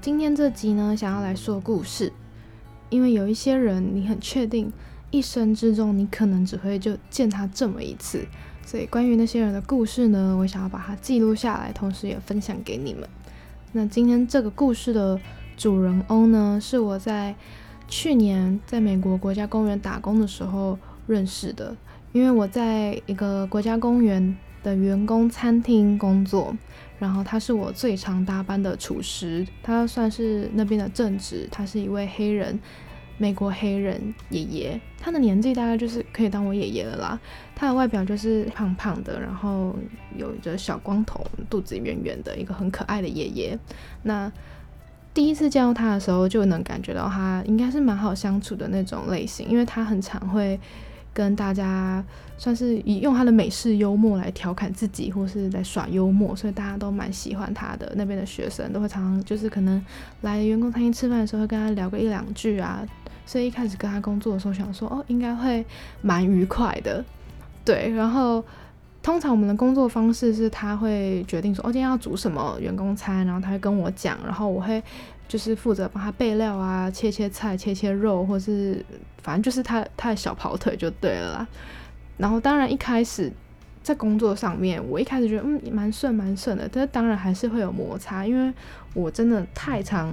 今天这集呢，想要来说故事，因为有一些人，你很确定一生之中你可能只会就见他这么一次，所以关于那些人的故事呢，我想要把它记录下来，同时也分享给你们。那今天这个故事的主人翁呢，是我在去年在美国国家公园打工的时候认识的，因为我在一个国家公园的员工餐厅工作。然后他是我最常搭班的厨师，他算是那边的正职。他是一位黑人，美国黑人爷爷，他的年纪大概就是可以当我爷爷了啦。他的外表就是胖胖的，然后有着小光头，肚子圆圆的，一个很可爱的爷爷。那第一次见到他的时候，就能感觉到他应该是蛮好相处的那种类型，因为他很常会。跟大家算是以用他的美式幽默来调侃自己，或是在耍幽默，所以大家都蛮喜欢他的。那边的学生都会常常就是可能来员工餐厅吃饭的时候，会跟他聊个一两句啊。所以一开始跟他工作的时候，想说哦，应该会蛮愉快的。对，然后通常我们的工作方式是他会决定说哦，今天要煮什么员工餐，然后他会跟我讲，然后我会。就是负责帮他备料啊，切切菜、切切肉，或是反正就是他他的小跑腿就对了啦。然后当然一开始在工作上面，我一开始觉得嗯蛮顺蛮顺的，但是当然还是会有摩擦，因为我真的太常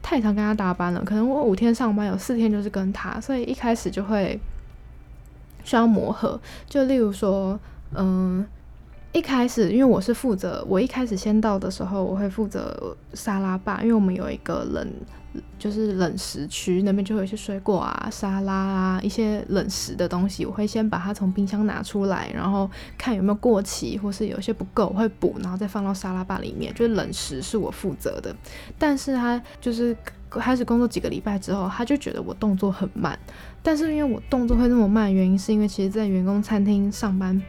太常跟他搭班了，可能我五天上班有四天就是跟他，所以一开始就会需要磨合。就例如说，嗯。一开始，因为我是负责，我一开始先到的时候，我会负责沙拉吧，因为我们有一个冷，就是冷食区，那边就有一些水果啊、沙拉啊、一些冷食的东西，我会先把它从冰箱拿出来，然后看有没有过期，或是有些不够，我会补，然后再放到沙拉吧里面。就是冷食是我负责的，但是他就是开始工作几个礼拜之后，他就觉得我动作很慢，但是因为我动作会那么慢，原因是因为其实在员工餐厅上班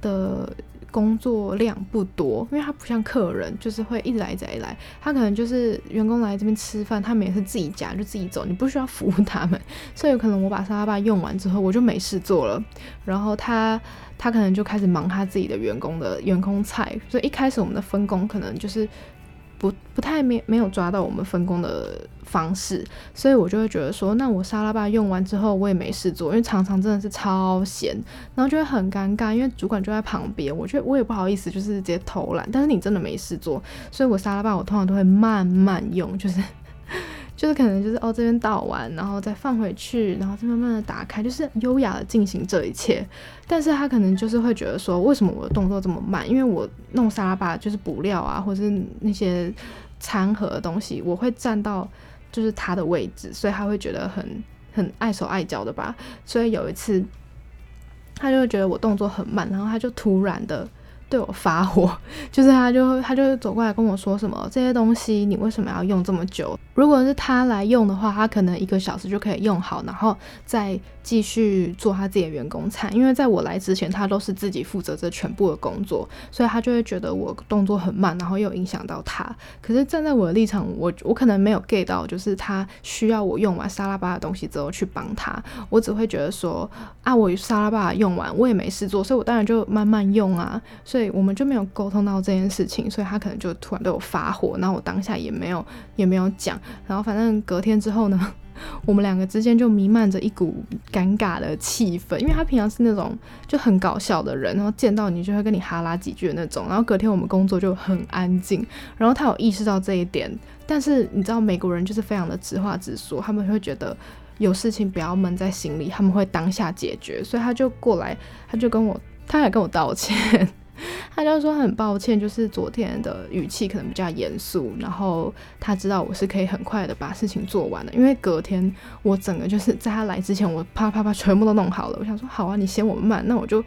的。工作量不多，因为他不像客人，就是会一直来一直来。他可能就是员工来这边吃饭，他们也是自己夹就自己走，你不需要服务他们。所以有可能我把沙拉吧用完之后，我就没事做了。然后他他可能就开始忙他自己的员工的员工菜。所以一开始我们的分工可能就是。不不太没没有抓到我们分工的方式，所以我就会觉得说，那我沙拉吧用完之后，我也没事做，因为常常真的是超闲，然后就会很尴尬，因为主管就在旁边，我觉得我也不好意思，就是直接偷懒，但是你真的没事做，所以我沙拉吧我通常都会慢慢用，就是。就是可能就是哦，这边倒完，然后再放回去，然后再慢慢的打开，就是优雅的进行这一切。但是他可能就是会觉得说，为什么我的动作这么慢？因为我弄沙拉吧就是补料啊，或者是那些餐盒的东西，我会站到就是他的位置，所以他会觉得很很碍手碍脚的吧。所以有一次，他就会觉得我动作很慢，然后他就突然的。对我发火，就是他就他就走过来跟我说什么这些东西你为什么要用这么久？如果是他来用的话，他可能一个小时就可以用好，然后再继续做他自己的员工餐。因为在我来之前，他都是自己负责这全部的工作，所以他就会觉得我动作很慢，然后又影响到他。可是站在我的立场，我我可能没有 get 到，就是他需要我用完沙拉巴的东西之后去帮他，我只会觉得说啊，我沙拉巴用完我也没事做，所以我当然就慢慢用啊，所以。我们就没有沟通到这件事情，所以他可能就突然对我发火，然后我当下也没有也没有讲，然后反正隔天之后呢，我们两个之间就弥漫着一股尴尬的气氛，因为他平常是那种就很搞笑的人，然后见到你就会跟你哈拉几句的那种，然后隔天我们工作就很安静，然后他有意识到这一点，但是你知道美国人就是非常的直话直说，他们会觉得有事情不要闷在心里，他们会当下解决，所以他就过来，他就跟我，他还跟我道歉。他就说很抱歉，就是昨天的语气可能比较严肃，然后他知道我是可以很快的把事情做完的，因为隔天我整个就是在他来之前，我啪啪啪全部都弄好了。我想说好啊，你嫌我慢，那我就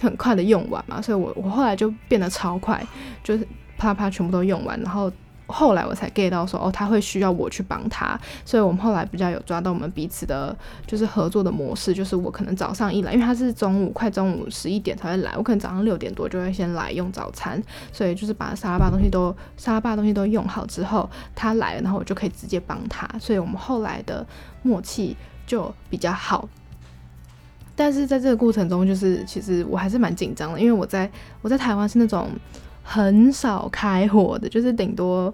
很快的用完嘛，所以我我后来就变得超快，就是啪啪全部都用完，然后。后来我才 get 到说，哦，他会需要我去帮他，所以我们后来比较有抓到我们彼此的，就是合作的模式，就是我可能早上一来，因为他是中午快中午十一点才会来，我可能早上六点多就会先来用早餐，所以就是把沙拉吧东西都沙拉吧东西都用好之后，他来了，然后我就可以直接帮他，所以我们后来的默契就比较好。但是在这个过程中，就是其实我还是蛮紧张的，因为我在我在台湾是那种。很少开火的，就是顶多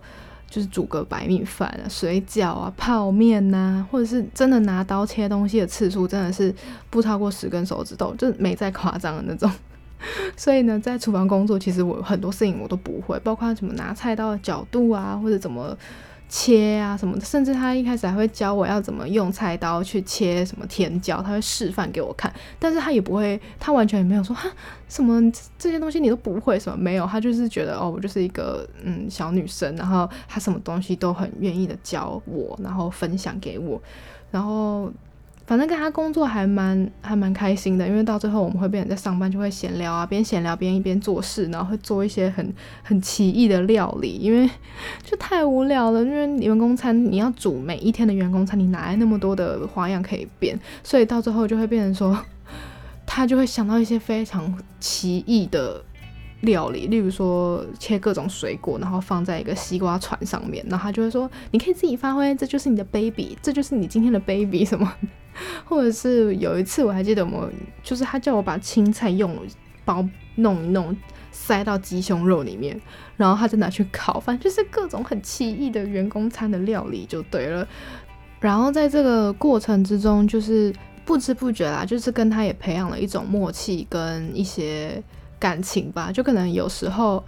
就是煮个白米饭啊、水饺啊、泡面呐，或者是真的拿刀切东西的次数真的是不超过十根手指头，就没再夸张的那种。所以呢，在厨房工作，其实我很多事情我都不会，包括什么拿菜刀的角度啊，或者怎么。切啊什么，甚至他一开始还会教我要怎么用菜刀去切什么甜椒，他会示范给我看。但是他也不会，他完全也没有说哈什么这些东西你都不会什么没有，他就是觉得哦我就是一个嗯小女生，然后他什么东西都很愿意的教我，然后分享给我，然后。反正跟他工作还蛮还蛮开心的，因为到最后我们会变成在上班就会闲聊啊，边闲聊边一边做事，然后会做一些很很奇异的料理，因为就太无聊了。因为员工餐你要煮每一天的员工餐，你哪来那么多的花样可以变？所以到最后就会变成说，他就会想到一些非常奇异的料理，例如说切各种水果，然后放在一个西瓜船上面，然后他就会说，你可以自己发挥，这就是你的 baby，这就是你今天的 baby 什么。或者是有一次我还记得，我们就是他叫我把青菜用包弄一弄，塞到鸡胸肉里面，然后他再拿去烤，反正就是各种很奇异的员工餐的料理就对了。然后在这个过程之中，就是不知不觉啦，就是跟他也培养了一种默契跟一些感情吧，就可能有时候。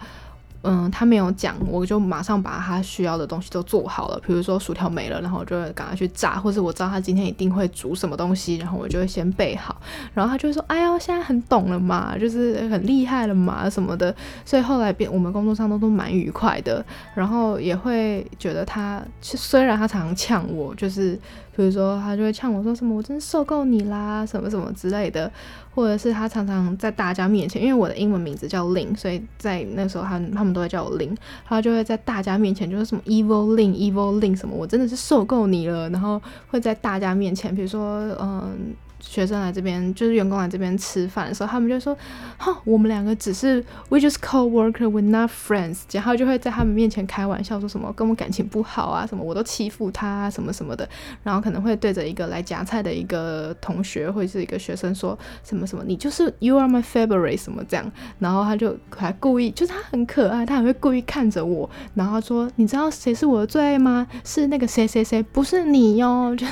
嗯，他没有讲，我就马上把他需要的东西都做好了。比如说薯条没了，然后我就赶快去炸，或者我知道他今天一定会煮什么东西，然后我就会先备好。然后他就会说：“哎呀，现在很懂了嘛，就是很厉害了嘛，什么的。”所以后来变，我们工作上都都蛮愉快的。然后也会觉得他，虽然他常常呛我，就是比如说他就会呛我说什么“我真受够你啦”什么什么之类的。或者是他常常在大家面前，因为我的英文名字叫 Lin，所以在那时候他他们都会叫我 Lin，他就会在大家面前就是什么 Evil Lin，Evil Lin 什么，我真的是受够你了，然后会在大家面前，比如说嗯。学生来这边，就是员工来这边吃饭的时候，他们就说：“哈，我们两个只是 we just co-worker, we're not friends。”然后就会在他们面前开玩笑，说什么跟我感情不好啊，什么我都欺负他什么什么的。然后可能会对着一个来夹菜的一个同学或者是一个学生说什么什么，你就是 you are my favorite 什么这样。然后他就还故意，就是他很可爱，他还会故意看着我，然后说：“你知道谁是我的最爱吗？是那个谁谁谁，不是你哟。” 就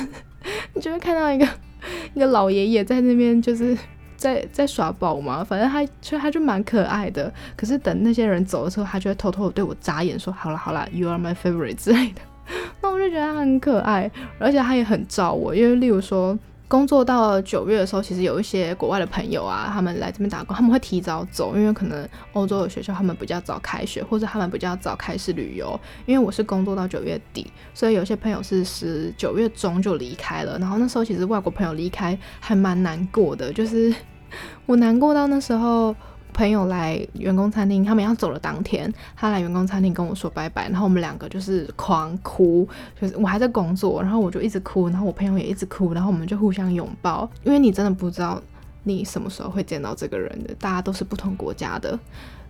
你就会看到一个。一个老爷爷在那边就是在在耍宝嘛，反正他就他就蛮可爱的。可是等那些人走的时候，他就会偷偷的对我眨眼，说：“好了好了，You are my favorite” 之类的。那我就觉得他很可爱，而且他也很照我，因为例如说。工作到九月的时候，其实有一些国外的朋友啊，他们来这边打工，他们会提早走，因为可能欧洲的学校他们比较早开学，或者他们比较早开始旅游。因为我是工作到九月底，所以有些朋友是十九月中就离开了。然后那时候其实外国朋友离开还蛮难过的，就是 我难过到那时候。朋友来员工餐厅，他们要走的当天，他来员工餐厅跟我说拜拜，然后我们两个就是狂哭，就是我还在工作，然后我就一直哭，然后我朋友也一直哭，然后我们就互相拥抱，因为你真的不知道你什么时候会见到这个人的，大家都是不同国家的。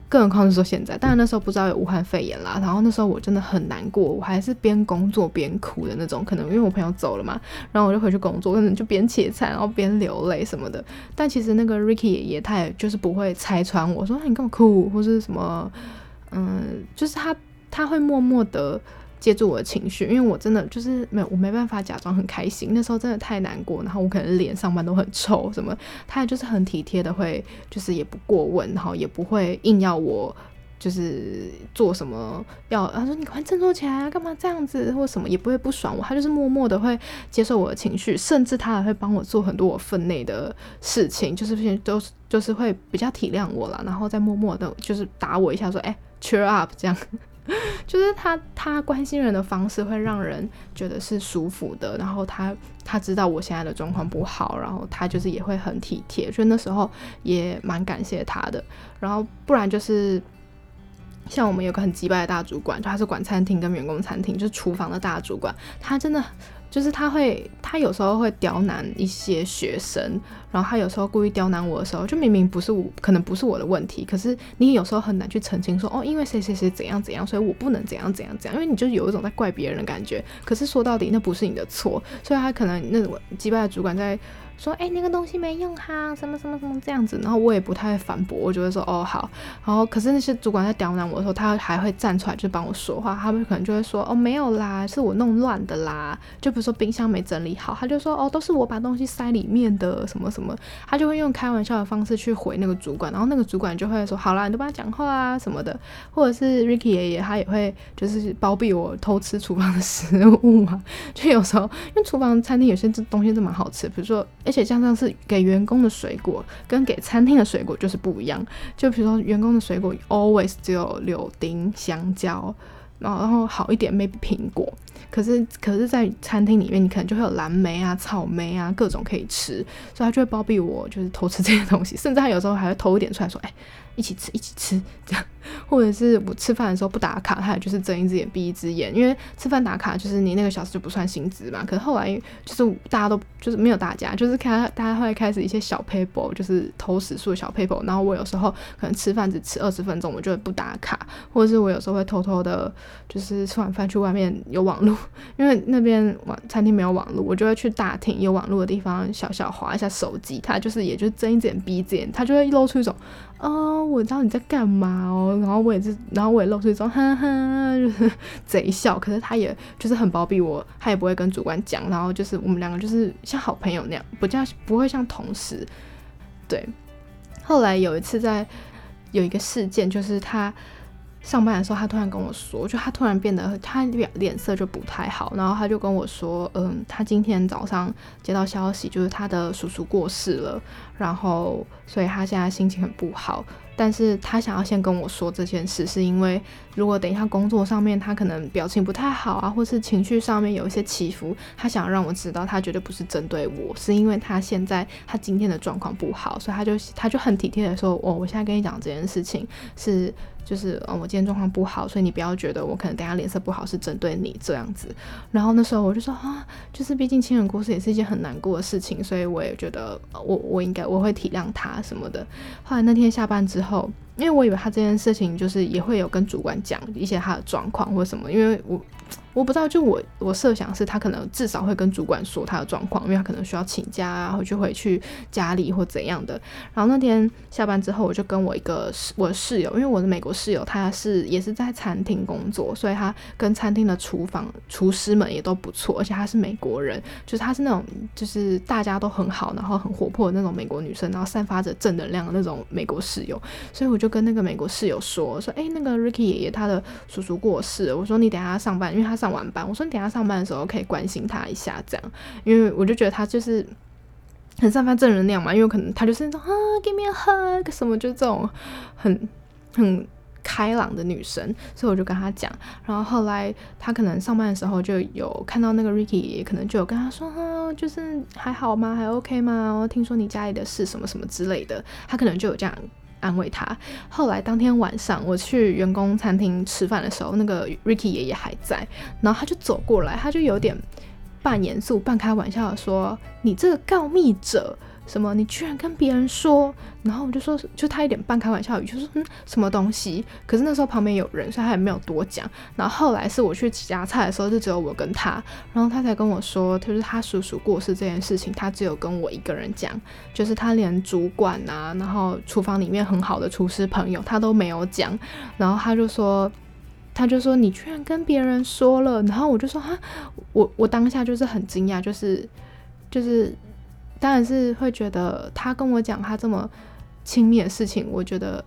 更何况是说现在，当然那时候不知道有武汉肺炎啦，然后那时候我真的很难过，我还是边工作边哭的那种，可能因为我朋友走了嘛，然后我就回去工作，可能就边切菜然后边流泪什么的。但其实那个 Ricky 爷爷他也就是不会拆穿我说你干嘛哭或是什么，嗯，就是他他会默默的。接住我的情绪，因为我真的就是没有，我没办法假装很开心。那时候真的太难过，然后我可能脸上班都很臭，什么，他就是很体贴的，会就是也不过问，然后也不会硬要我就是做什么，要他说你快振作起来啊，干嘛这样子或什么，也不会不爽我，他就是默默的会接受我的情绪，甚至他还会帮我做很多我分内的事情，就是都就是会比较体谅我了，然后再默默的就是打我一下说，哎，cheer up 这样。就是他，他关心人的方式会让人觉得是舒服的。然后他，他知道我现在的状况不好，然后他就是也会很体贴。所以那时候也蛮感谢他的。然后不然就是像我们有个很击败的大主管，就他是管餐厅跟员工餐厅，就是厨房的大主管，他真的。就是他会，他有时候会刁难一些学生，然后他有时候故意刁难我的时候，就明明不是我，可能不是我的问题，可是你有时候很难去澄清说，哦，因为谁谁谁怎样怎样，所以我不能怎样怎样怎样，因为你就有一种在怪别人的感觉。可是说到底那不是你的错，所以他可能那种击败的主管在说，哎，那个东西没用哈，什么什么什么这样子，然后我也不太反驳，我就会说，哦好，然后可是那些主管在刁难我的时候，他还会站出来就帮我说话，他们可能就会说，哦没有啦，是我弄乱的啦，就比如说冰箱没整理好，他就说，哦都是我把东西塞里面的，什么什么，他就会用开玩笑的方式去回那个主管，然后那个主管就会说，好啦，你都帮他讲话啊什么的，或者是 Ricky 爷爷他也会就是包庇我偷吃厨房的食物嘛，就有时候因为厨房餐厅有些东西都蛮好吃，比如说，而且像上是给员工的水果跟给餐厅的水果就是不一样，就比如说员工的水果 always 只有柳丁、香蕉。然后，好一点，maybe 苹果。可是，可是在餐厅里面，你可能就会有蓝莓啊、草莓啊，各种可以吃，所以他就会包庇我，就是偷吃这些东西。甚至他有时候还会偷一点出来说：“哎，一起吃，一起吃。”这样，或者是我吃饭的时候不打卡，他也就是睁一只眼闭一只眼，因为吃饭打卡就是你那个小时就不算薪资嘛。可是后来就是大家都就是没有打架，就是看大家会开始一些小 paper，就是偷食数小 paper。然后我有时候可能吃饭只吃二十分钟，我就会不打卡，或者是我有时候会偷偷的。就是吃完饭去外面有网络，因为那边网餐厅没有网络，我就会去大厅有网络的地方小小划一下手机。他就是也就睁一只眼闭一只眼，他就会露出一种，哦，我知道你在干嘛哦。然后我也是，然后我也露出一种哈哈，就是贼笑。可是他也就是很包庇我，他也不会跟主管讲。然后就是我们两个就是像好朋友那样，不叫不会像同事。对，后来有一次在有一个事件，就是他。上班的时候，他突然跟我说，就他突然变得他脸脸色就不太好，然后他就跟我说，嗯，他今天早上接到消息，就是他的叔叔过世了，然后所以他现在心情很不好，但是他想要先跟我说这件事，是因为如果等一下工作上面他可能表情不太好啊，或是情绪上面有一些起伏，他想让我知道，他绝对不是针对我，是因为他现在他今天的状况不好，所以他就他就很体贴的说，哦，我现在跟你讲这件事情是。就是，嗯，我今天状况不好，所以你不要觉得我可能等下脸色不好是针对你这样子。然后那时候我就说啊，就是毕竟亲人过世也是一件很难过的事情，所以我也觉得我我应该我会体谅他什么的。后来那天下班之后，因为我以为他这件事情就是也会有跟主管讲一些他的状况或什么，因为我。我不知道，就我我设想是他可能至少会跟主管说他的状况，因为他可能需要请假啊，或就回去家里或怎样的。然后那天下班之后，我就跟我一个室我的室友，因为我的美国室友他是也是在餐厅工作，所以他跟餐厅的厨房厨师们也都不错，而且他是美国人，就是他是那种就是大家都很好，然后很活泼的那种美国女生，然后散发着正能量的那种美国室友。所以我就跟那个美国室友说说，哎，那个 Ricky 爷爷他的叔叔过世，我说你等下上班，因为他上。上完班，我说你等下上班的时候可以关心他一下，这样，因为我就觉得他就是很散发正能量嘛，因为可能他就是那种啊，give me a hug 什么，就这种很很开朗的女生，所以我就跟他讲。然后后来他可能上班的时候就有看到那个 Ricky，可能就有跟他说啊，就是还好吗？还 OK 吗？听说你家里的事什么什么之类的，他可能就有这样。安慰他。后来当天晚上我去员工餐厅吃饭的时候，那个 Ricky 爷爷还在，然后他就走过来，他就有点半严肃半开玩笑的说：“你这个告密者。”什么？你居然跟别人说？然后我就说，就他一点半开玩笑语，就说嗯，什么东西？可是那时候旁边有人，所以他也没有多讲。然后后来是我去夹菜的时候，就只有我跟他，然后他才跟我说，就是他叔叔过世这件事情，他只有跟我一个人讲，就是他连主管啊，然后厨房里面很好的厨师朋友，他都没有讲。然后他就说，他就说你居然跟别人说了。然后我就说哈，我我当下就是很惊讶，就是就是。当然是会觉得他跟我讲他这么亲密的事情，我觉得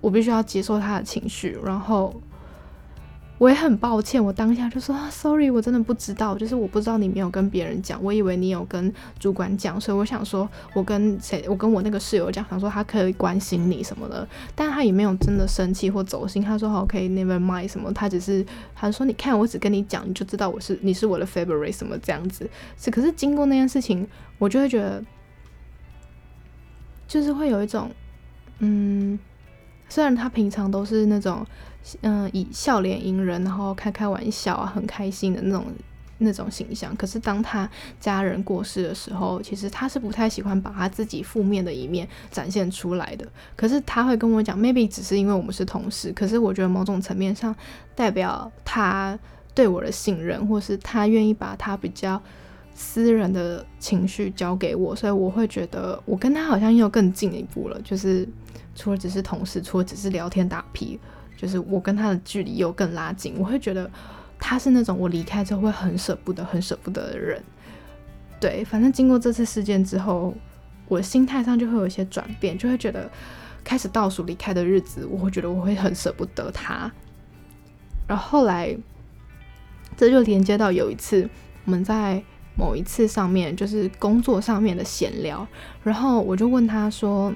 我必须要接受他的情绪，然后我也很抱歉，我当下就说啊，sorry，我真的不知道，就是我不知道你没有跟别人讲，我以为你有跟主管讲，所以我想说我跟谁，我跟我那个室友讲，想说他可以关心你什么的，但他也没有真的生气或走心，他说好可以 never mind 什么，他只是他说你看我只跟你讲，你就知道我是你是我的 favorite 什么这样子，是可是经过那件事情，我就会觉得。就是会有一种，嗯，虽然他平常都是那种，嗯，以笑脸迎人，然后开开玩笑啊，很开心的那种那种形象，可是当他家人过世的时候，其实他是不太喜欢把他自己负面的一面展现出来的。可是他会跟我讲，maybe 只是因为我们是同事，可是我觉得某种层面上代表他对我的信任，或是他愿意把他比较。私人的情绪交给我，所以我会觉得我跟他好像又更进一步了，就是除了只是同事，除了只是聊天打屁，就是我跟他的距离又更拉近。我会觉得他是那种我离开之后会很舍不得、很舍不得的人。对，反正经过这次事件之后，我心态上就会有一些转变，就会觉得开始倒数离开的日子，我会觉得我会很舍不得他。然后后来，这就连接到有一次我们在。某一次上面就是工作上面的闲聊，然后我就问他说：“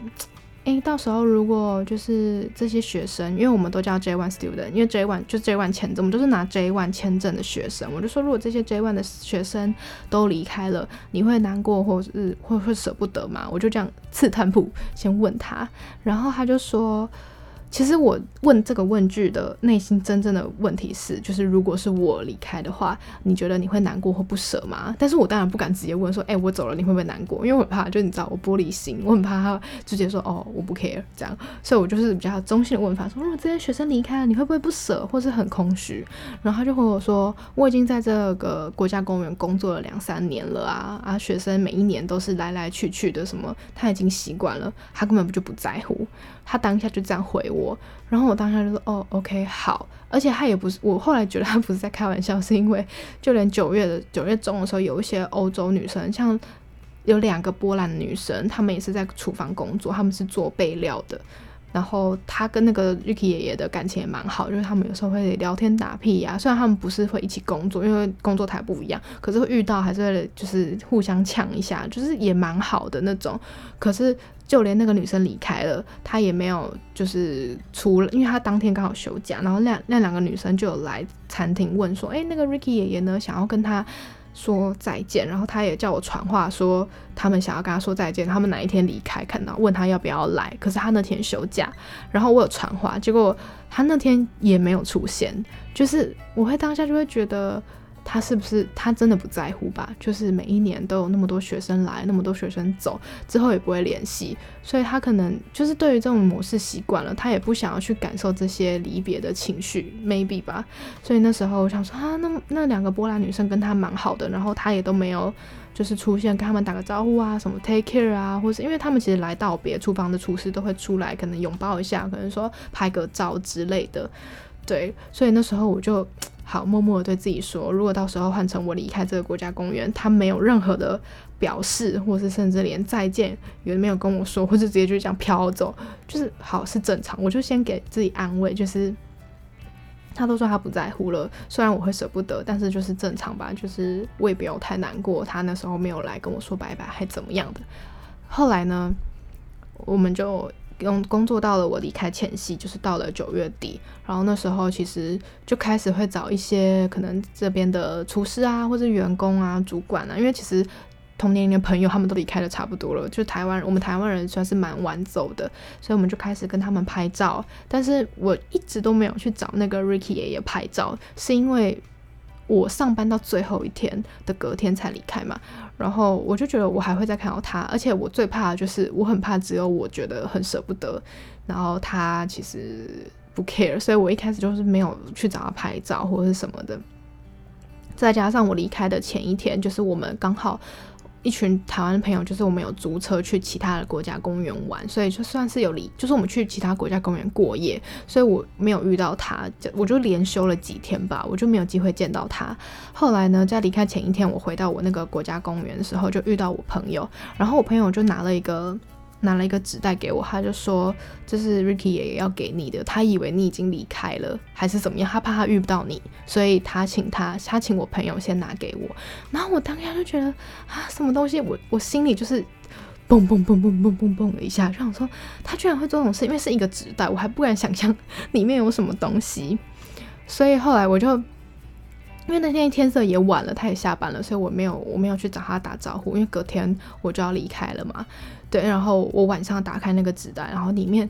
诶，到时候如果就是这些学生，因为我们都叫 J one student，因为 J one 就 J one 签证，我们都是拿 J one 签证的学生。我就说，如果这些 J one 的学生都离开了，你会难过或是会会舍不得吗？我就这样刺探铺先问他，然后他就说。”其实我问这个问句的内心真正的问题是，就是如果是我离开的话，你觉得你会难过或不舍吗？但是我当然不敢直接问说，哎，我走了你会不会难过？因为我怕，就你知道我玻璃心，我很怕他直接说，哦，我不 care 这样，所以我就是比较中性的问法，说如果这些学生离开了，你会不会不舍或是很空虚？然后他就和我说，我已经在这个国家公园工作了两三年了啊啊，学生每一年都是来来去去的，什么他已经习惯了，他根本不就不在乎。他当下就这样回我，我然后我当下就说：“哦，OK，好。”而且他也不是，我后来觉得他不是在开玩笑，是因为就连九月的九月中的时候，有一些欧洲女生，像有两个波兰女生，她们也是在厨房工作，她们是做备料的。然后他跟那个 Ricky 爷爷的感情也蛮好，就是他们有时候会聊天打屁呀。虽然他们不是会一起工作，因为工作台不一样，可是会遇到还是会就是互相呛一下，就是也蛮好的那种。可是就连那个女生离开了，他也没有就是除了，因为他当天刚好休假，然后那那两个女生就有来餐厅问说，哎，那个 Ricky 爷爷呢，想要跟他。说再见，然后他也叫我传话说他们想要跟他说再见，他们哪一天离开，看到问他要不要来，可是他那天休假，然后我有传话，结果他那天也没有出现，就是我会当下就会觉得。他是不是他真的不在乎吧？就是每一年都有那么多学生来，那么多学生走，之后也不会联系，所以他可能就是对于这种模式习惯了，他也不想要去感受这些离别的情绪，maybe 吧。所以那时候我想说啊，那那两个波兰女生跟他蛮好的，然后他也都没有就是出现跟他们打个招呼啊，什么 take care 啊，或是因为他们其实来道别，厨房的厨师都会出来，可能拥抱一下，可能说拍个照之类的，对，所以那时候我就。好，默默的对自己说，如果到时候换成我离开这个国家公园，他没有任何的表示，或是甚至连再见也没有跟我说，或者直接就这样飘走，就是好是正常。我就先给自己安慰，就是他都说他不在乎了，虽然我会舍不得，但是就是正常吧，就是我也不要太难过。他那时候没有来跟我说拜拜，还怎么样的？后来呢，我们就。工工作到了我离开前夕，就是到了九月底，然后那时候其实就开始会找一些可能这边的厨师啊，或者员工啊、主管啊，因为其实同年龄的朋友他们都离开的差不多了，就台湾我们台湾人算是蛮晚走的，所以我们就开始跟他们拍照，但是我一直都没有去找那个 Ricky 爷爷拍照，是因为。我上班到最后一天的隔天才离开嘛，然后我就觉得我还会再看到他，而且我最怕的就是我很怕只有我觉得很舍不得，然后他其实不 care，所以我一开始就是没有去找他拍照或者是什么的。再加上我离开的前一天，就是我们刚好。一群台湾的朋友，就是我们有租车去其他的国家公园玩，所以就算是有离，就是我们去其他国家公园过夜，所以我没有遇到他，我就连休了几天吧，我就没有机会见到他。后来呢，在离开前一天，我回到我那个国家公园的时候，就遇到我朋友，然后我朋友就拿了一个。拿了一个纸袋给我，他就说这是 Ricky 爷爷要给你的，他以为你已经离开了还是怎么样，他怕他遇不到你，所以他请他，他请我朋友先拿给我。然后我当下就觉得啊，什么东西？我我心里就是嘣嘣嘣嘣嘣嘣嘣的一下，就想说他居然会做这种事，因为是一个纸袋，我还不敢想象里面有什么东西。所以后来我就。因为那天天色也晚了，他也下班了，所以我没有我没有去找他打招呼，因为隔天我就要离开了嘛。对，然后我晚上打开那个纸袋，然后里面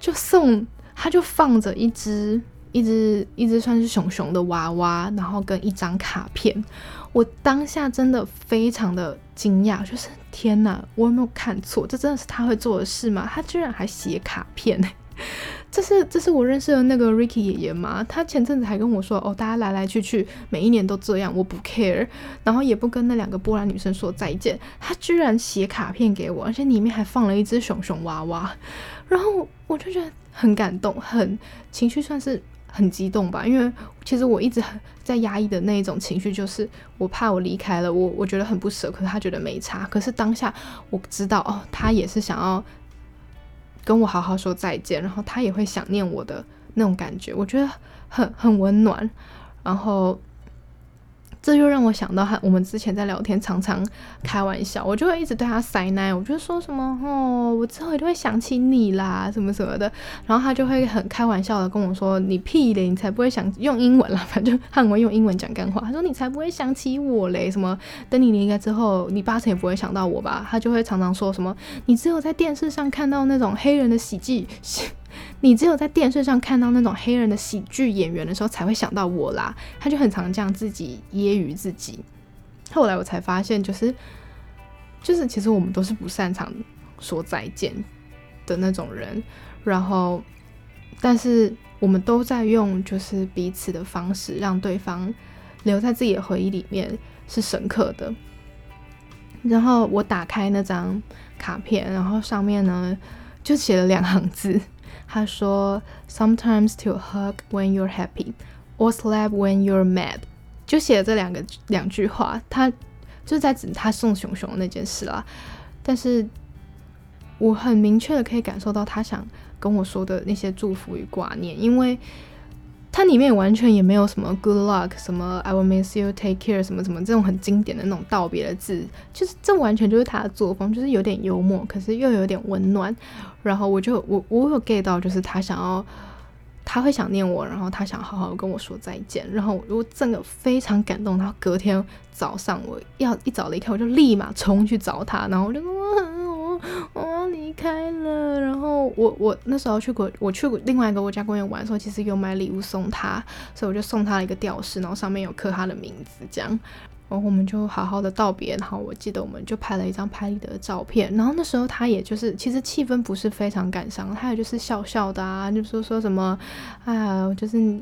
就送他就放着一只一只一只算是熊熊的娃娃，然后跟一张卡片。我当下真的非常的惊讶，就是天哪，我有没有看错？这真的是他会做的事吗？他居然还写卡片这是这是我认识的那个 Ricky 爷爷吗？他前阵子还跟我说，哦，大家来来去去，每一年都这样，我不 care，然后也不跟那两个波兰女生说再见。他居然写卡片给我，而且里面还放了一只熊熊娃娃，然后我就觉得很感动，很情绪算是很激动吧。因为其实我一直很在压抑的那一种情绪，就是我怕我离开了，我我觉得很不舍，可是他觉得没差。可是当下我知道，哦，他也是想要。跟我好好说再见，然后他也会想念我的那种感觉，我觉得很很温暖，然后。这就让我想到他，我们之前在聊天常常开玩笑，我就会一直对他塞奶，我就说什么哦，我之后就会想起你啦，什么什么的，然后他就会很开玩笑的跟我说，你屁嘞，你才不会想用英文啦，反正汉文用英文讲干话，他说你才不会想起我嘞，什么等你离开之后，你八成也不会想到我吧，他就会常常说什么，你只有在电视上看到那种黑人的喜剧。你只有在电视上看到那种黑人的喜剧演员的时候，才会想到我啦。他就很常这样自己揶揄自己。后来我才发现，就是就是其实我们都是不擅长说再见的那种人。然后，但是我们都在用就是彼此的方式，让对方留在自己的回忆里面是深刻的。然后我打开那张卡片，然后上面呢就写了两行字。他说：“Sometimes to hug when you're happy, or slap when you're mad。”就写了这两个两句话，他就是在指他送熊熊那件事啦。但是我很明确的可以感受到他想跟我说的那些祝福与挂念，因为。它里面完全也没有什么 good luck，什么 I will miss you, take care，什么什么这种很经典的那种道别的字，就是这完全就是他的作风，就是有点幽默，可是又有点温暖。然后我就我我有 get 到，就是他想要他会想念我，然后他想好好跟我说再见。然后我真的非常感动。然后隔天早上我要一早离开，我就立马冲去找他，然后我就。我要离开了，然后我我那时候去过，我去另外一个国家公园玩的时候，其实有买礼物送他，所以我就送他了一个吊饰，然后上面有刻他的名字，这样，然后我们就好好的道别，然后我记得我们就拍了一张拍立得的照片，然后那时候他也就是其实气氛不是非常感伤，他也就是笑笑的啊，就说说什么，哎呀，就是。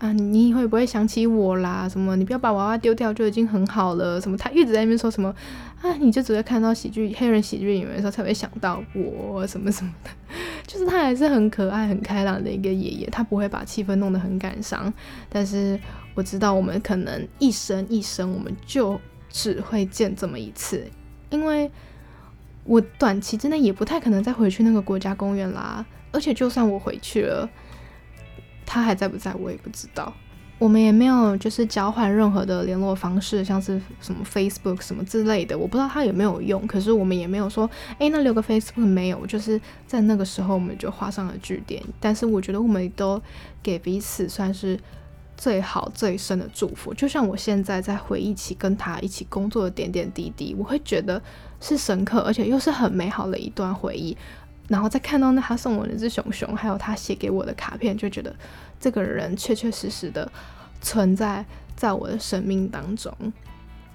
啊，你会不会想起我啦？什么，你不要把娃娃丢掉就已经很好了。什么，他一直在那边说什么啊？你就只会看到喜剧黑人喜剧演员的时候才会想到我什么什么的。就是他还是很可爱、很开朗的一个爷爷，他不会把气氛弄得很感伤。但是我知道，我们可能一生一生，我们就只会见这么一次，因为我短期之内也不太可能再回去那个国家公园啦。而且，就算我回去了。他还在不在我也不知道，我们也没有就是交换任何的联络方式，像是什么 Facebook 什么之类的，我不知道他有没有用。可是我们也没有说，哎，那留个 Facebook 没有，就是在那个时候我们就画上了句点。但是我觉得我们都给彼此算是最好最深的祝福。就像我现在在回忆起跟他一起工作的点点滴滴，我会觉得是深刻，而且又是很美好的一段回忆。然后再看到那他送我那只熊熊，还有他写给我的卡片，就觉得这个人确确实实的存在在我的生命当中。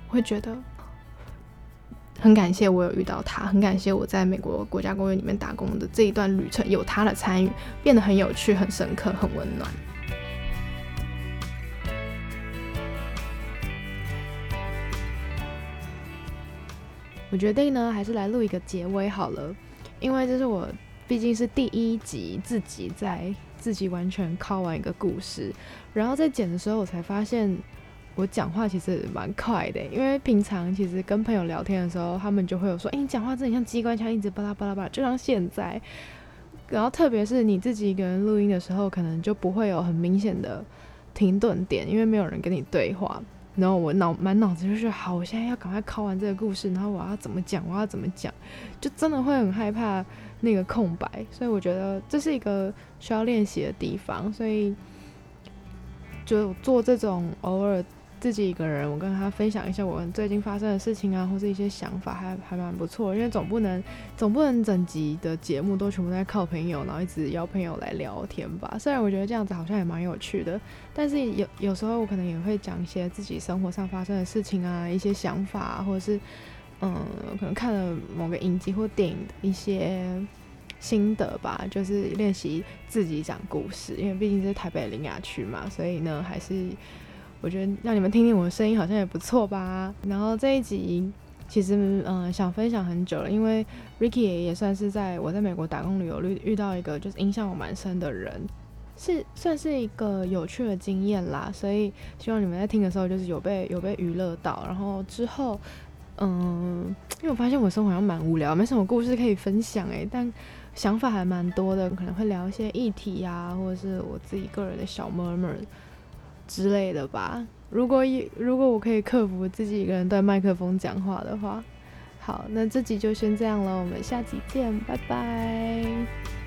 会觉得很感谢我有遇到他，很感谢我在美国国家公园里面打工的这一段旅程有他的参与，变得很有趣、很深刻、很温暖。我决定呢，还是来录一个结尾好了。因为这是我毕竟是第一集自己在自己完全靠完一个故事，然后在剪的时候，我才发现我讲话其实蛮快的。因为平常其实跟朋友聊天的时候，他们就会有说：“哎，你讲话真的像机关枪，一直巴拉巴拉巴拉。”就像现在，然后特别是你自己一个人录音的时候，可能就不会有很明显的停顿点，因为没有人跟你对话。然后我脑满脑子就是好，我现在要赶快考完这个故事，然后我要怎么讲，我要怎么讲，就真的会很害怕那个空白，所以我觉得这是一个需要练习的地方，所以就做这种偶尔。自己一个人，我跟他分享一下我最近发生的事情啊，或是一些想法，还还蛮不错。因为总不能总不能整集的节目都全部在靠朋友，然后一直邀朋友来聊天吧。虽然我觉得这样子好像也蛮有趣的，但是有有时候我可能也会讲一些自己生活上发生的事情啊，一些想法，或者是嗯，可能看了某个影集或电影的一些心得吧，就是练习自己讲故事，因为毕竟是台北林雅区嘛，所以呢，还是我觉得让你们听听我的声音好像也不错吧。然后这一集其实嗯想分享很久了，因为 Ricky 也算是在我在美国打工旅游遇遇到一个就是影响我蛮深的人，是算是一个有趣的经验啦，所以希望你们在听的时候就是有被有被娱乐到，然后之后嗯，因为我发现我生活好像蛮无聊，没什么故事可以分享诶，但。想法还蛮多的，可能会聊一些议题呀，或者是我自己个人的小 murmur 之类的吧。如果一如果我可以克服自己一个人对麦克风讲话的话，好，那这集就先这样了，我们下集见，拜拜。